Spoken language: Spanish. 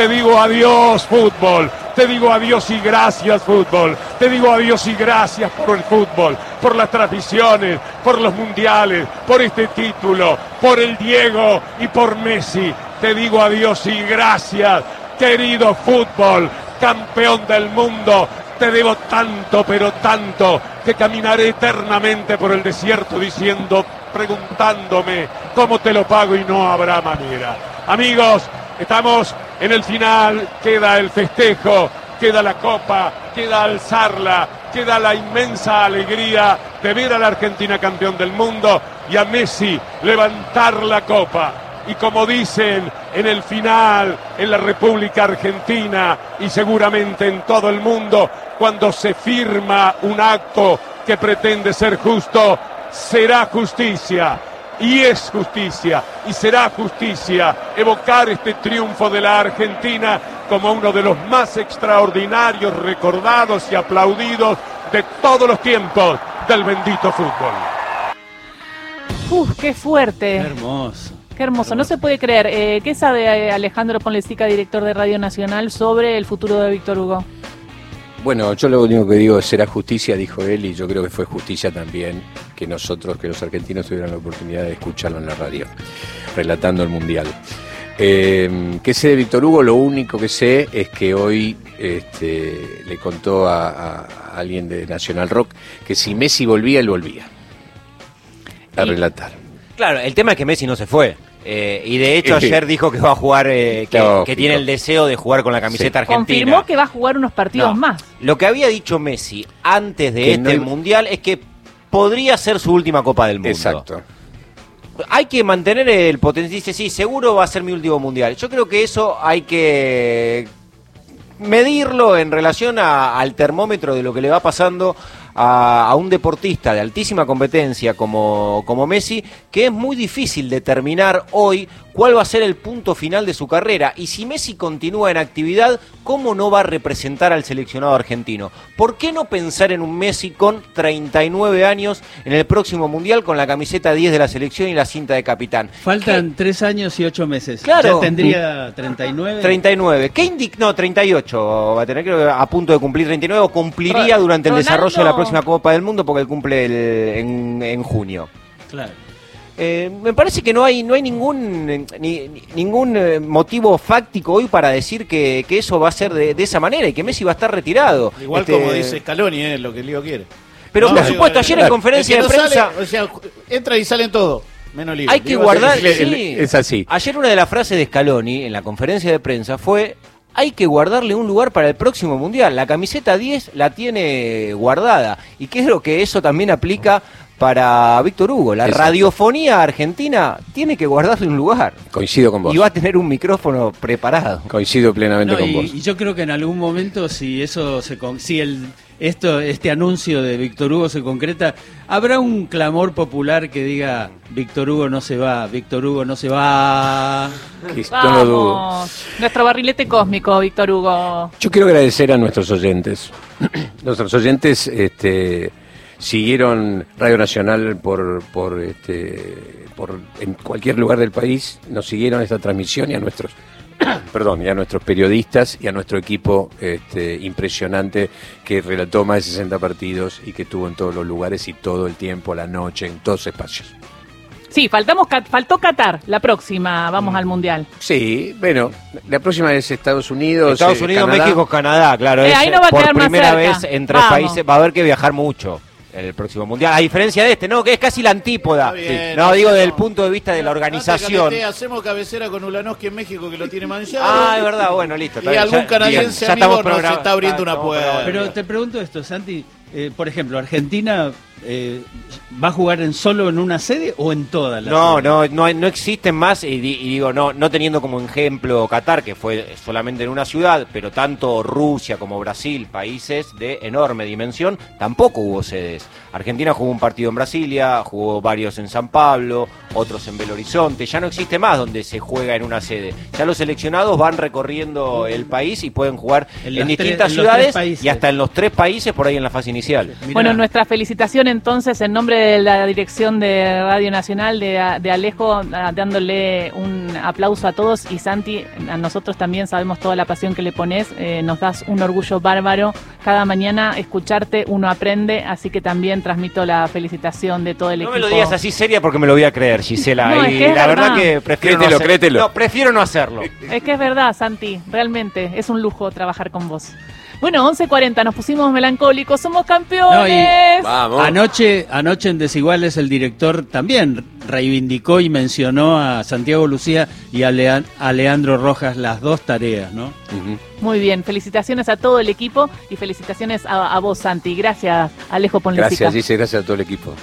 Te digo adiós fútbol. Te digo adiós y gracias fútbol. Te digo adiós y gracias por el fútbol, por las transmisiones, por los mundiales, por este título, por el Diego y por Messi. Te digo adiós y gracias, querido fútbol, campeón del mundo. Te debo tanto, pero tanto, que caminaré eternamente por el desierto diciendo, preguntándome cómo te lo pago y no habrá manera. Amigos, estamos en el final, queda el festejo, queda la copa, queda alzarla, queda la inmensa alegría de ver a la Argentina campeón del mundo y a Messi levantar la copa. Y como dicen en el final, en la República Argentina y seguramente en todo el mundo, cuando se firma un acto que pretende ser justo, será justicia y es justicia y será justicia evocar este triunfo de la Argentina como uno de los más extraordinarios, recordados y aplaudidos de todos los tiempos del bendito fútbol. Uf, qué fuerte. Qué hermoso. Qué hermoso, no se puede creer. Eh, ¿Qué sabe eh, Alejandro Ponlesica, director de Radio Nacional, sobre el futuro de Víctor Hugo? Bueno, yo lo único que digo es será justicia, dijo él, y yo creo que fue justicia también que nosotros, que los argentinos tuvieran la oportunidad de escucharlo en la radio, relatando el Mundial. Eh, ¿Qué sé de Víctor Hugo? Lo único que sé es que hoy este, le contó a, a alguien de Nacional Rock que si Messi volvía, él volvía a Y- relatar. Claro, el tema es que Messi no se fue. Eh, y de hecho ayer dijo que va a jugar, eh, que, tiene el deseo de jugar con la camiseta argentina. Confirmó que va a jugar unos partidos No. más. Lo que había dicho Messi antes de Que este no mundial es que podría ser su última Copa del Mundo. Exacto. Hay que mantener el potencial. Dice, sí, seguro va a ser mi último mundial. Yo creo que eso hay que medirlo en relación a- al termómetro de lo que le va pasando a, a un deportista de altísima competencia como, como Messi, que es muy difícil determinar hoy cuál va a ser el punto final de su carrera. Y si Messi continúa en actividad, ¿cómo no va a representar al seleccionado argentino? ¿Por qué no pensar en un Messi con 39 años en el próximo Mundial con la camiseta 10 de la selección y la cinta de capitán? Faltan tres años y ocho meses. Claro. Ya tendría 39. 39. ¿Qué indica? No, 38 va a tener, creo que a punto de cumplir 39 o cumpliría durante el Ronaldo- desarrollo de la próxima Copa del Mundo porque él cumple el- en, en junio. Claro. Eh, me parece que no hay no hay ningún eh, ni- ni- ningún eh, motivo fáctico hoy para decir que, que eso va a ser de, de esa manera y que Messi va a estar retirado. Igual Este, como dice Scaloni, es lo que Lío quiere. Pero No, por digo, supuesto, ayer en el conferencia que de prensa sale, o sea, entra y salen todos, menos Lío. hay que guardar. el- el- sí. es así. Ayer una de las frases de Scaloni en la conferencia de prensa fue hay que guardarle un lugar para el próximo mundial. La camiseta 10 la tiene guardada y creo que eso también aplica para Víctor Hugo. La Exacto. radiofonía argentina tiene que guardarle un lugar Coincido con vos. y va a tener un micrófono preparado. Coincido plenamente No, con y, vos. y yo creo que en algún momento, si eso se con- si el esto este anuncio de Víctor Hugo se concreta, habrá un clamor popular que diga Víctor Hugo no se va, Víctor Hugo no se va. Lo dudo. Vamos. Nuestro barrilete cósmico, Víctor Hugo. Yo quiero agradecer a nuestros oyentes. nuestros oyentes este, siguieron Radio Nacional por, por, este, por en cualquier lugar del país, nos siguieron esta transmisión y a nuestros perdón, y a nuestros periodistas y a nuestro equipo este, impresionante que relató más de 60 partidos y que estuvo en todos los lugares y todo el tiempo, la noche, en todos espacios. Sí, faltamos, faltó Qatar. La próxima, vamos al Mundial. Sí, bueno, la próxima es Estados Unidos. Estados eh, Unidos, Canadá. México, Canadá, claro. Eh, es, ahí no va a por quedar más primera cerca. vez en tres Vamos. países va a haber que viajar mucho en el próximo mundial. A diferencia de este, no, que es casi la antípoda. No, digo hacemos- desde el punto de vista de la organización. hacemos cabecera con Ulanowski en México que lo tiene manchado. Ah, es verdad, bueno, listo. Y bien, algún ya- canadiense bien, ya amigo estamos nos está abriendo una puerta. Pero te pregunto esto, Santi, eh, por ejemplo, Argentina eh, va a jugar en solo en una sede o en todas las No, no, no, no existen más, y, di- y digo, no, no teniendo como ejemplo Qatar, que fue solamente en una ciudad, pero tanto Rusia como Brasil, países de enorme dimensión, tampoco hubo sedes. Argentina jugó un partido en Brasilia, jugó varios en San Pablo, otros en Belo Horizonte, ya no existe más donde se juega en una sede. Ya los seleccionados van recorriendo el país y pueden jugar En distintas tres- en ciudades y hasta en los tres países por ahí en la fase inicial. Mirá. Bueno, nuestras felicitaciones entonces, en nombre de la dirección de Radio Nacional, de, de Alejo, a- dándole un aplauso a todos y Santi, a nosotros también sabemos toda la pasión que le pones, eh, nos das un orgullo bárbaro. Cada mañana escucharte uno aprende, así que también transmito la felicitación de todo el No equipo. me lo digas así seria porque me lo voy a creer, Gisela. No, es y que es la verdad verdad. que prefiero Créetelo, no hacer- créetelo. No, prefiero no hacerlo. Es que es verdad, Santi, realmente es un lujo trabajar con vos. Bueno, 11.40, nos pusimos melancólicos, somos campeones. Vamos. Anoche, anoche en Desiguales el director también reivindicó y mencionó a Santiago Lucía y a, Lea- a Leandro Rojas las dos tareas, ¿no? Muy bien, felicitaciones a todo el equipo y felicitaciones a, a vos, Santi. Gracias, Alejo Ponlecica. Gracias, dice, gracias a todo el equipo.